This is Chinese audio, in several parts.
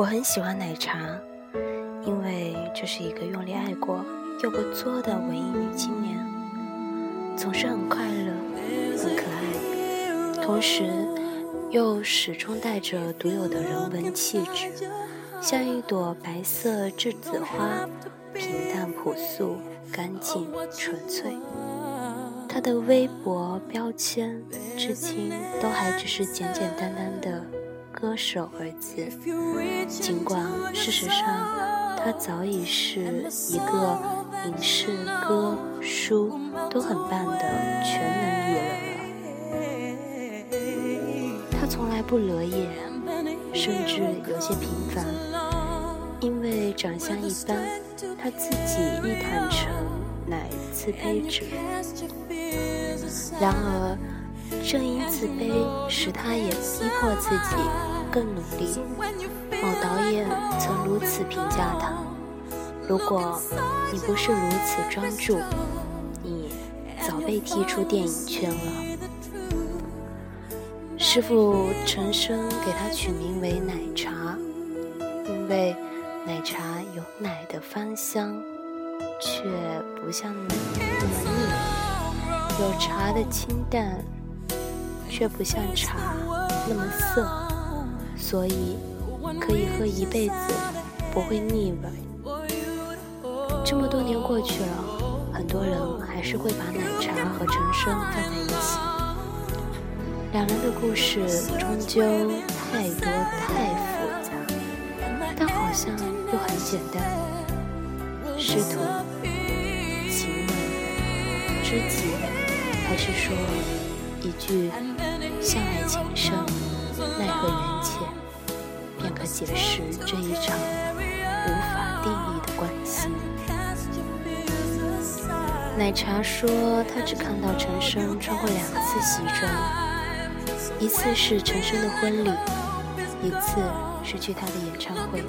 我很喜欢奶茶，因为这是一个用力爱过又不作的文艺女青年，总是很快乐、很可爱，同时又始终带着独有的人文气质，像一朵白色栀子花，平淡朴素、干净纯粹。她的微博标签至今都还只是简简单单的。歌手二字，尽管事实上，他早已是一个影视、歌、书都很棒的全能艺人了。他从来不惹眼，甚至有些平凡，因为长相一般，他自己亦坦诚乃自卑者。然而。正因自卑，使他也逼迫自己更努力。某导演曾如此评价他：“如果你不是如此专注，你早被踢出电影圈了。”师傅陈升给他取名为“奶茶”，因为奶茶有奶的芳香，却不像奶那么腻，有茶的清淡。却不像茶那么涩，所以可以喝一辈子，不会腻味。这么多年过去了，很多人还是会把奶茶和陈升放在一起。两人的故事终究太多太复杂，但好像又很简单。师徒、情人、知己，还是说一句？向来情深，奈何缘浅，便可解释这一场无法定义的关系。奶茶说，他只看到陈升穿过两次西装，一次是陈升的婚礼，一次是去他的演唱会。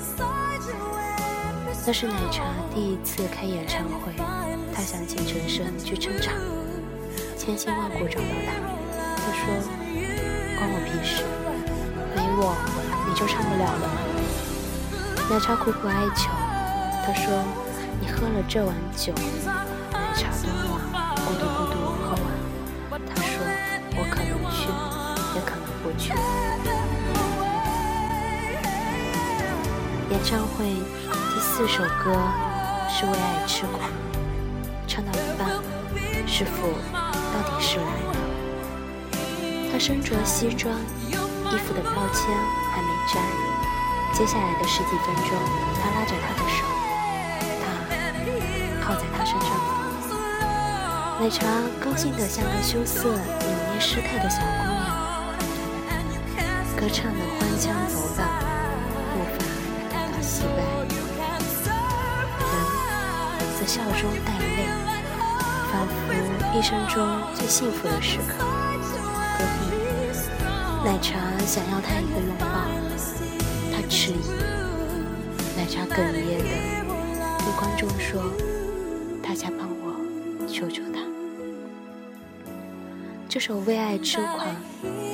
那是奶茶第一次开演唱会，他想请陈升去撑场，千辛万苦找到他，他说。关我屁事！没我你就唱不了了吗？奶茶苦苦哀求，他说：“你喝了这碗酒。”奶茶端碗，咕嘟咕嘟喝完。他说：“我可能去，也可能不去。”演唱会第四首歌是为爱痴狂，唱到一半，师傅到底是来。身着西装，衣服的标签还没摘。接下来的十几分钟，他拉着她的手，她靠在他身上。奶茶高兴得像个羞涩、扭捏失态的小姑娘，歌唱的欢腔走板，步伐感到稀歪，人则笑中带泪，仿佛一生中最幸福的时刻。奶茶想要他一个拥抱，他迟疑。奶茶哽咽的对观众说：“大家帮我，求求他。”这首《为爱痴狂》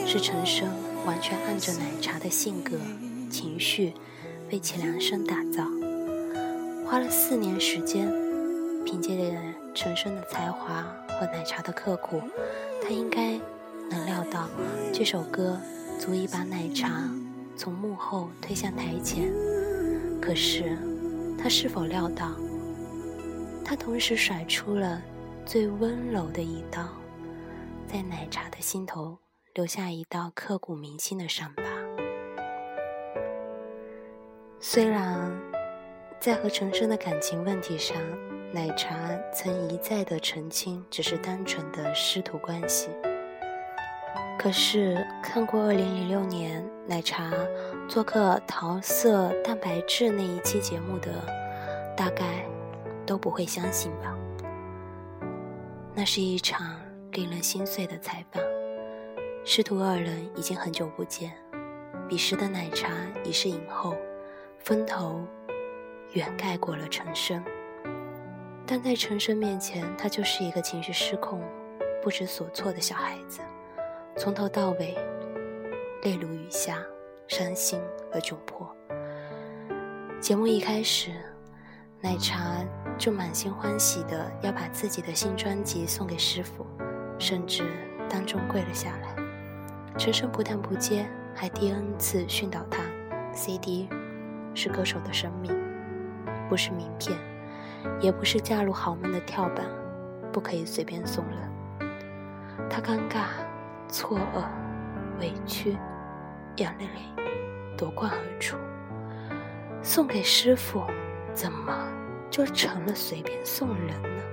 是陈升完全按着奶茶的性格、情绪为其量身打造，花了四年时间。凭借着陈升的才华和奶茶的刻苦，他应该。能料到这首歌足以把奶茶从幕后推向台前，可是他是否料到，他同时甩出了最温柔的一刀，在奶茶的心头留下一道刻骨铭心的伤疤。虽然在和陈升的感情问题上，奶茶曾一再的澄清，只是单纯的师徒关系。可是看过二零零六年奶茶做客桃色蛋白质那一期节目的，大概都不会相信吧。那是一场令人心碎的采访。师徒二人已经很久不见，彼时的奶茶已是影后，风头远盖过了陈升。但在陈升面前，他就是一个情绪失控、不知所措的小孩子。从头到尾，泪如雨下，伤心而窘迫。节目一开始，奶茶就满心欢喜的要把自己的新专辑送给师傅，甚至当众跪了下来。陈升不但不接，还第 N 次训导他：“CD 是歌手的生命，不是名片，也不是嫁入豪门的跳板，不可以随便送人。”他尴尬、错愕、委屈，眼泪夺眶而出。送给师傅，怎么就成了随便送人呢？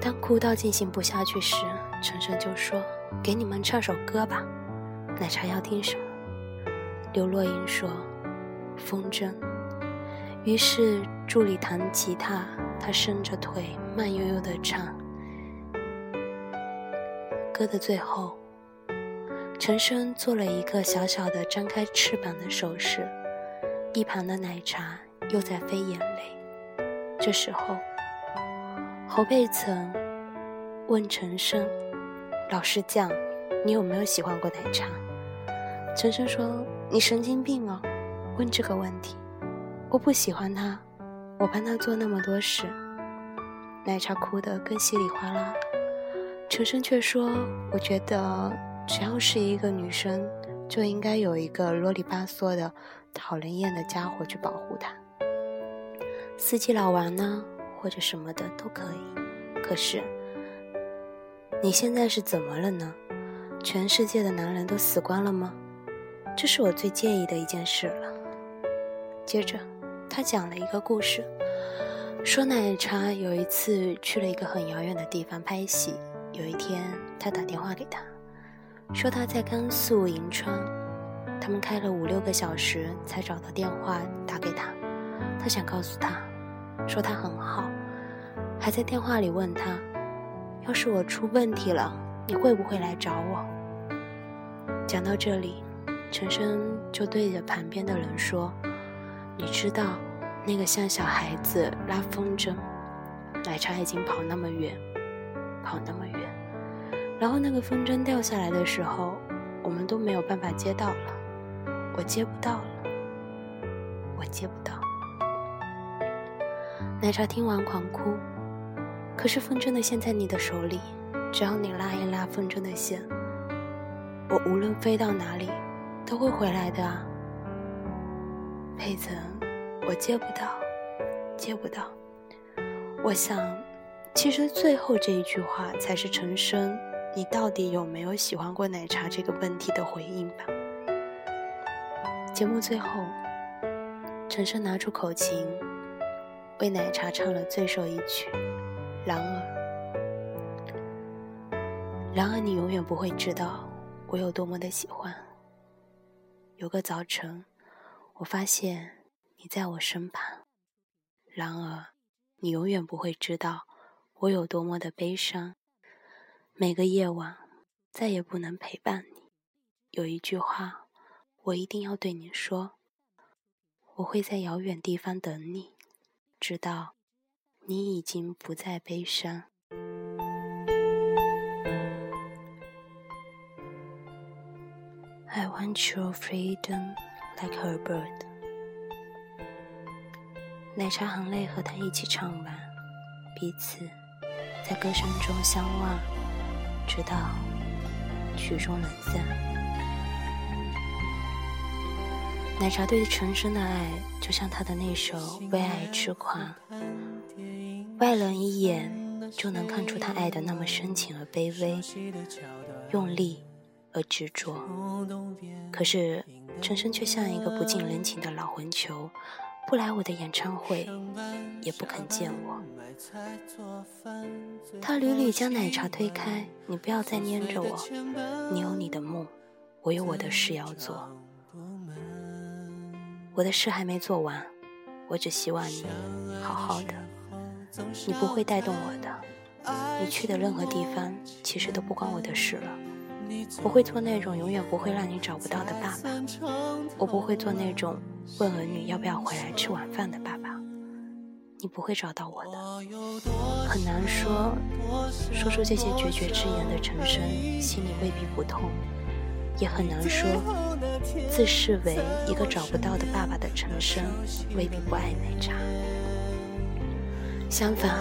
当哭到进行不下去时，陈升就说：“给你们唱首歌吧。”奶茶要听什么？刘若英说：“风筝。”于是助理弹吉他，他伸着腿慢悠悠地唱。歌的最后。陈升做了一个小小的张开翅膀的手势，一旁的奶茶又在飞眼泪。这时候，侯佩岑问陈升：“老师讲，你有没有喜欢过奶茶？”陈升说：“你神经病哦，问这个问题。我不喜欢他，我帮他做那么多事。”奶茶哭得更稀里哗啦，陈升却说：“我觉得。”只要是一个女生，就应该有一个啰里吧嗦的、讨人厌的家伙去保护她。司机老王呢，或者什么的都可以。可是，你现在是怎么了呢？全世界的男人都死光了吗？这是我最介意的一件事了。接着，他讲了一个故事，说奶茶有一次去了一个很遥远的地方拍戏，有一天他打电话给他。说他在甘肃银川，他们开了五六个小时才找到电话打给他。他想告诉他，说他很好，还在电话里问他，要是我出问题了，你会不会来找我？讲到这里，陈升就对着旁边的人说：“你知道，那个像小孩子拉风筝，奶茶已经跑那么远，跑那么远。”然后那个风筝掉下来的时候，我们都没有办法接到了，我接不到了，我接不到。奶茶听完狂哭，可是风筝的线在你的手里，只要你拉一拉风筝的线，我无论飞到哪里都会回来的啊。佩岑，我接不到，接不到。我想，其实最后这一句话才是陈升。你到底有没有喜欢过奶茶这个问题的回应吧？节目最后，陈升拿出口琴，为奶茶唱了最受一曲《然而》。然而，你永远不会知道我有多么的喜欢。有个早晨，我发现你在我身旁。然而，你永远不会知道我有多么的悲伤。每个夜晚，再也不能陪伴你。有一句话，我一定要对你说：我会在遥远地方等你，直到你已经不再悲伤。I want your freedom like a bird。奶茶很累，和他一起唱完，彼此在歌声中相望。直到曲终人散，奶茶对陈升的爱，就像他的那首《为爱痴狂》，外人一眼就能看出他爱的那么深情而卑微，用力而执着。可是陈升却像一个不近人情的老混球。不来我的演唱会，也不肯见我。他屡屡将奶茶推开，你不要再粘着我。你有你的梦，我有我的事要做。我的事还没做完，我只希望你好好的。你不会带动我的，你去的任何地方其实都不关我的事了。我会做那种永远不会让你找不到的爸爸，我不会做那种问儿女要不要回来吃晚饭的爸爸，你不会找到我的。很难说，说出这些决绝之言的陈升心里未必不痛，也很难说，自视为一个找不到的爸爸的陈升，未必不爱奶茶。相反，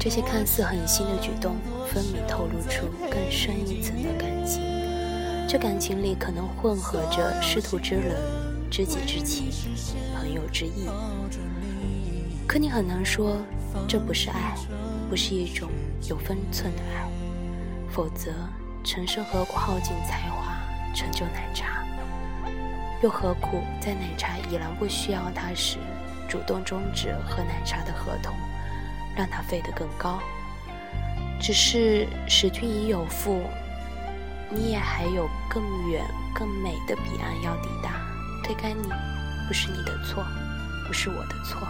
这些看似狠心的举动，分明透露出更深一层的感情。这感情里可能混合着师徒之伦、知己之情、朋友之意。可你很难说，这不是爱，不是一种有分寸的爱。否则，陈升何苦耗尽才华成就奶茶？又何苦在奶茶已然不需要他时，主动终止和奶茶的合同，让他飞得更高？只是使君已有妇，你也还有更远更美的彼岸要抵达。推开你，不是你的错，不是我的错，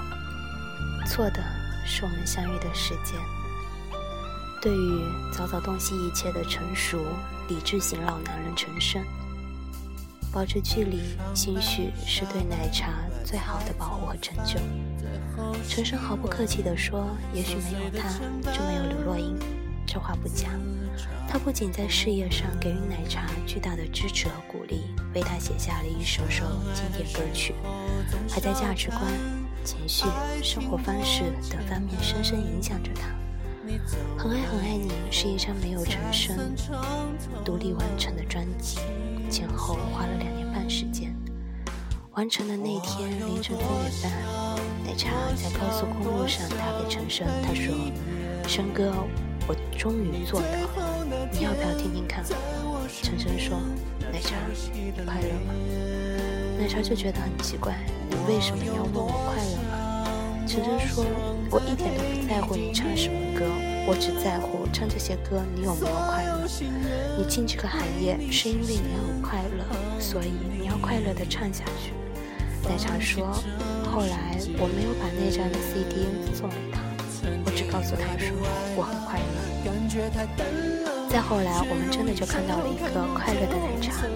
错的是我们相遇的时间。对于早早洞悉一切的成熟理智型老男人陈升，保持距离，兴许是对奶茶最好的保护和成就。陈升毫不客气地说：“也许没有他，就没有刘若英。”这话不假。他不仅在事业上给予奶茶巨大的支持和鼓励，为他写下了一首首经典歌曲，还在价值观、情绪、生活方式等方面深深影响着他。很爱很爱你是一张没有陈升独立完成的专辑，前后花了两年半时间。完成的那天凌晨三点半，奶茶在高速公路上打给陈升，他说：“升哥，我终于做到了，你要不要听听看？”陈升说：“奶茶，你快乐吗？”奶茶就觉得很奇怪，你为什么要问我快乐？陈升说：“我一点都不在乎你唱什么歌，我只在乎唱这些歌你有没有快乐。你进这个行业是因为你要快乐，所以你要快乐的唱下去。”奶茶说：“后来我没有把那张 CD 送给他，我只告诉他说我很快乐。再后来，我们真的就看到了一个快乐的奶茶，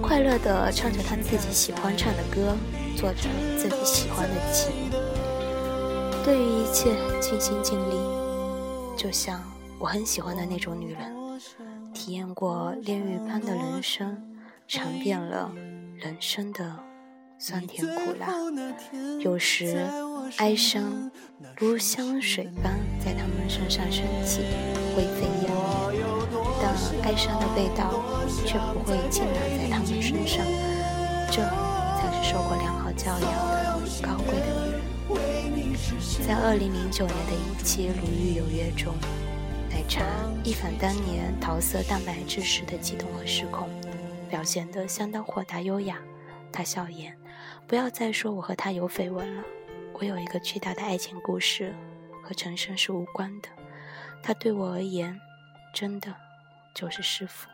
快乐的唱着他自己喜欢唱的歌，做着自己喜欢的琴。”对于一切尽心尽力，就像我很喜欢的那种女人，体验过炼狱般的人生，尝遍了人生的酸甜苦辣，有时哀伤如香水般在他们身上升起，灰飞烟灭，但哀伤的味道却不会浸染在他们身上，这才是受过良好教养的高贵的女人。在二零零九年的一期《鲁豫有约》中，奶茶一反当年桃色蛋白质时的激动和失控，表现得相当豁达优雅。他笑言：“不要再说我和他有绯闻了，我有一个巨大的爱情故事，和陈升是无关的。他对我而言，真的就是师傅。”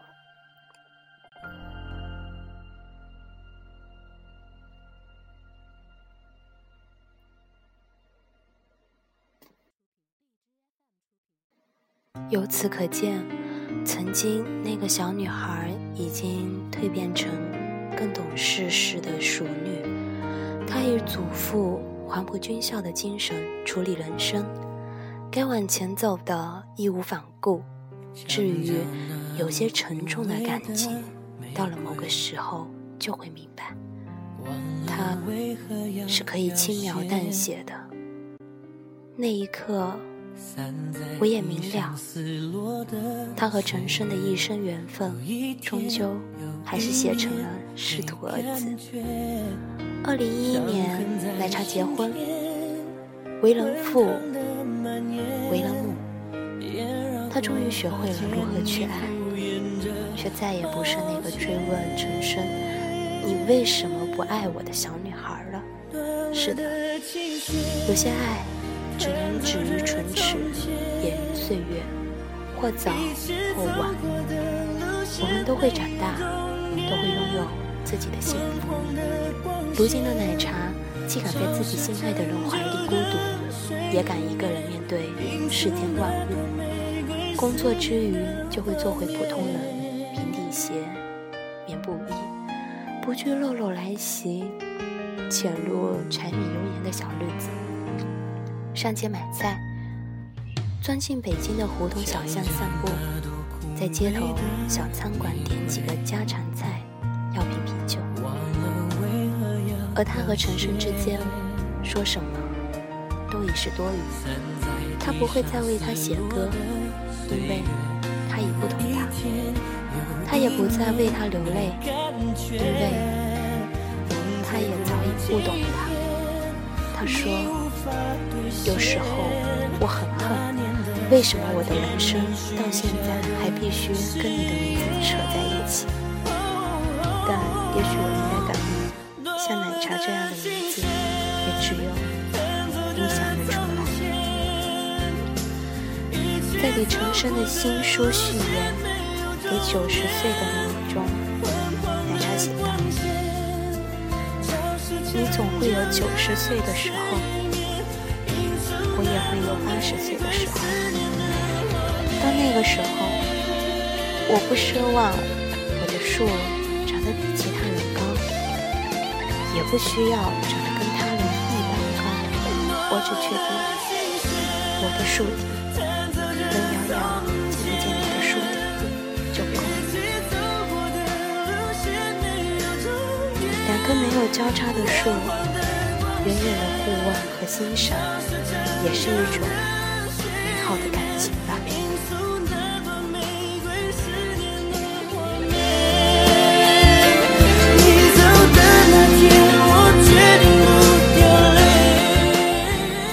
由此可见，曾经那个小女孩已经蜕变成更懂世事的熟女。她以祖父黄埔军校的精神处理人生，该往前走的义无反顾。至于有些沉重的感情，到了某个时候就会明白，它是可以轻描淡写的。那一刻。我也明了，他和陈升的一生缘分，终究还是写成了师徒二字。二零一一年，奶茶结婚，为人父，为人母，他终于学会了如何去爱，却再也不是那个追问陈升“你为什么不爱我”的小女孩了。是的，有些爱。只能止于唇齿，掩于岁月，或早或晚，我们都会长大，都会拥有自己的幸福。如今的奶茶，既敢在自己心爱的人怀里孤独，也敢一个人面对世间万物。工作之余，就会做回普通人，平底鞋，棉布衣，不惧落落来袭，潜入柴米油盐的小日子。上街买菜，钻进北京的胡同小巷散步，在街头小餐馆点几个家常菜，要瓶啤酒。而他和陈升之间说什么都已是多余。他不会再为他写歌，因为他已不懂他；他也不再为他流泪，因为他也早已不懂他。他说：“有时候我很恨，为什么我的人生到现在还必须跟你的名字扯在一起？但也许我应该感恩，像奶茶这样的名字，也只有你想得出来。”在给陈升的新书序言给九十岁的你中，奶茶写道：“你总会有九十岁的时候，也会有八十岁的时候。到那个时候，我不奢望我的树长得比其他人高，也不需要长得跟他人一般高。我只确定我的树底。”能遥遥见不见你的树顶就够。两棵没有交叉的树，远远的互望和欣赏，也是一种美好的感情吧。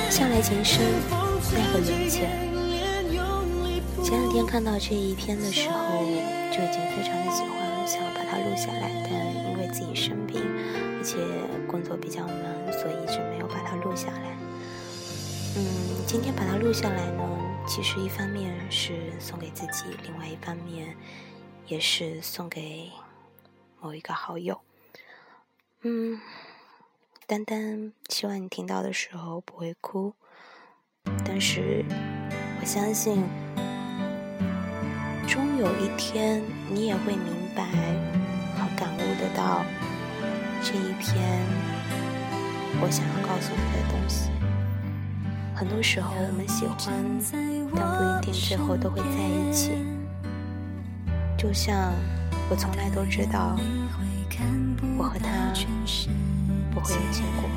向来情深，奈何缘浅。前两天看到这一篇的时候，就已经非常的喜欢，想要把它录下来，但因为自己生病，而且工作比较忙，所以一直没有把它录下来。嗯，今天把它录下来呢，其实一方面是送给自己，另外一方面也是送给某一个好友。嗯，丹丹，希望你听到的时候不会哭，但是我相信。终有一天，你也会明白和感悟得到这一篇我想要告诉你的东西。很多时候，我们喜欢，但不一定最后都会在一起。就像我从来都知道，我和他不会有结果。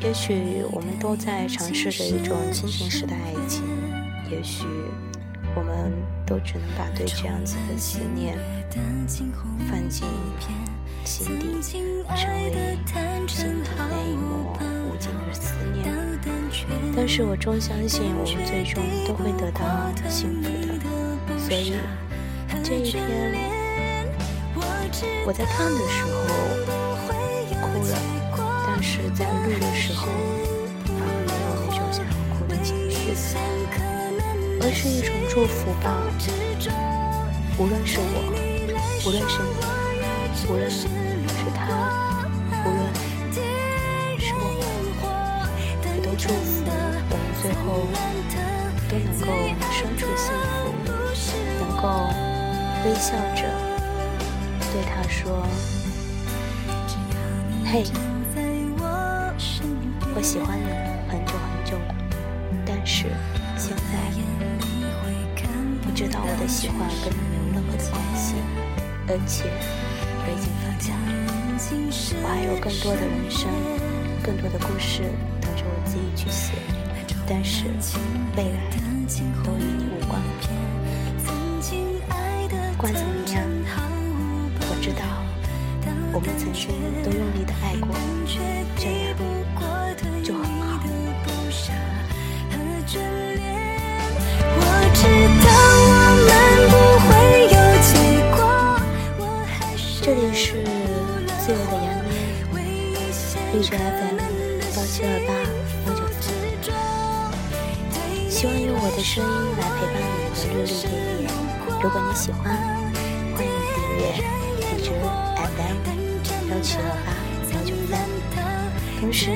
也许我们都在尝试着一种亲情式的爱情，也许。我们都只能把对这样子的思念放进心底，成为心底那一抹无尽的思念。但是我终相信，我们最终都会得到幸福的。所以这一篇，我在看的时候哭了，但是在录的时候反而没有那种想要哭的情绪。而是一种祝福吧。无论是我，无论是你，无论是他，无论是我，我都祝福我们最后都能够身处幸福，能够微笑着对他说：“嘿，我喜欢你很久很久了，但是现在我。”知道我的喜欢跟你没有任何的关系，而且我已经放下了。我还有更多的人生，更多的故事等着我自己去写。但是未来都与你无关。不管怎么样，我知道我们曾经都用力的爱过，绿植 FM 幺七二八幺九三，希望用我的声音来陪伴你们的日日夜夜。如果你喜欢，欢迎订阅绿植 FM 幺七二八幺九三。同时，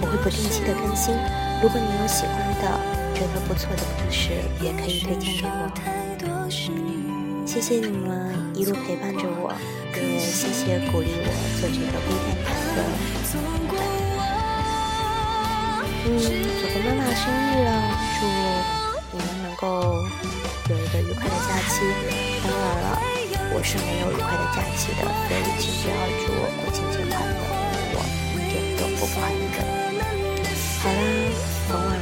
我会不定期的更新。如果你有喜欢的。觉得不错的故事也可以推荐给我。谢谢你们一路陪伴着我，也谢谢鼓励我做这个微电台嗯，昨天妈妈生日了，祝你们能够有一个愉快的假期。当然了，我是没有愉快的假期的。所以请不要祝我国庆节快乐，我一点都不快乐。好啦，晚安。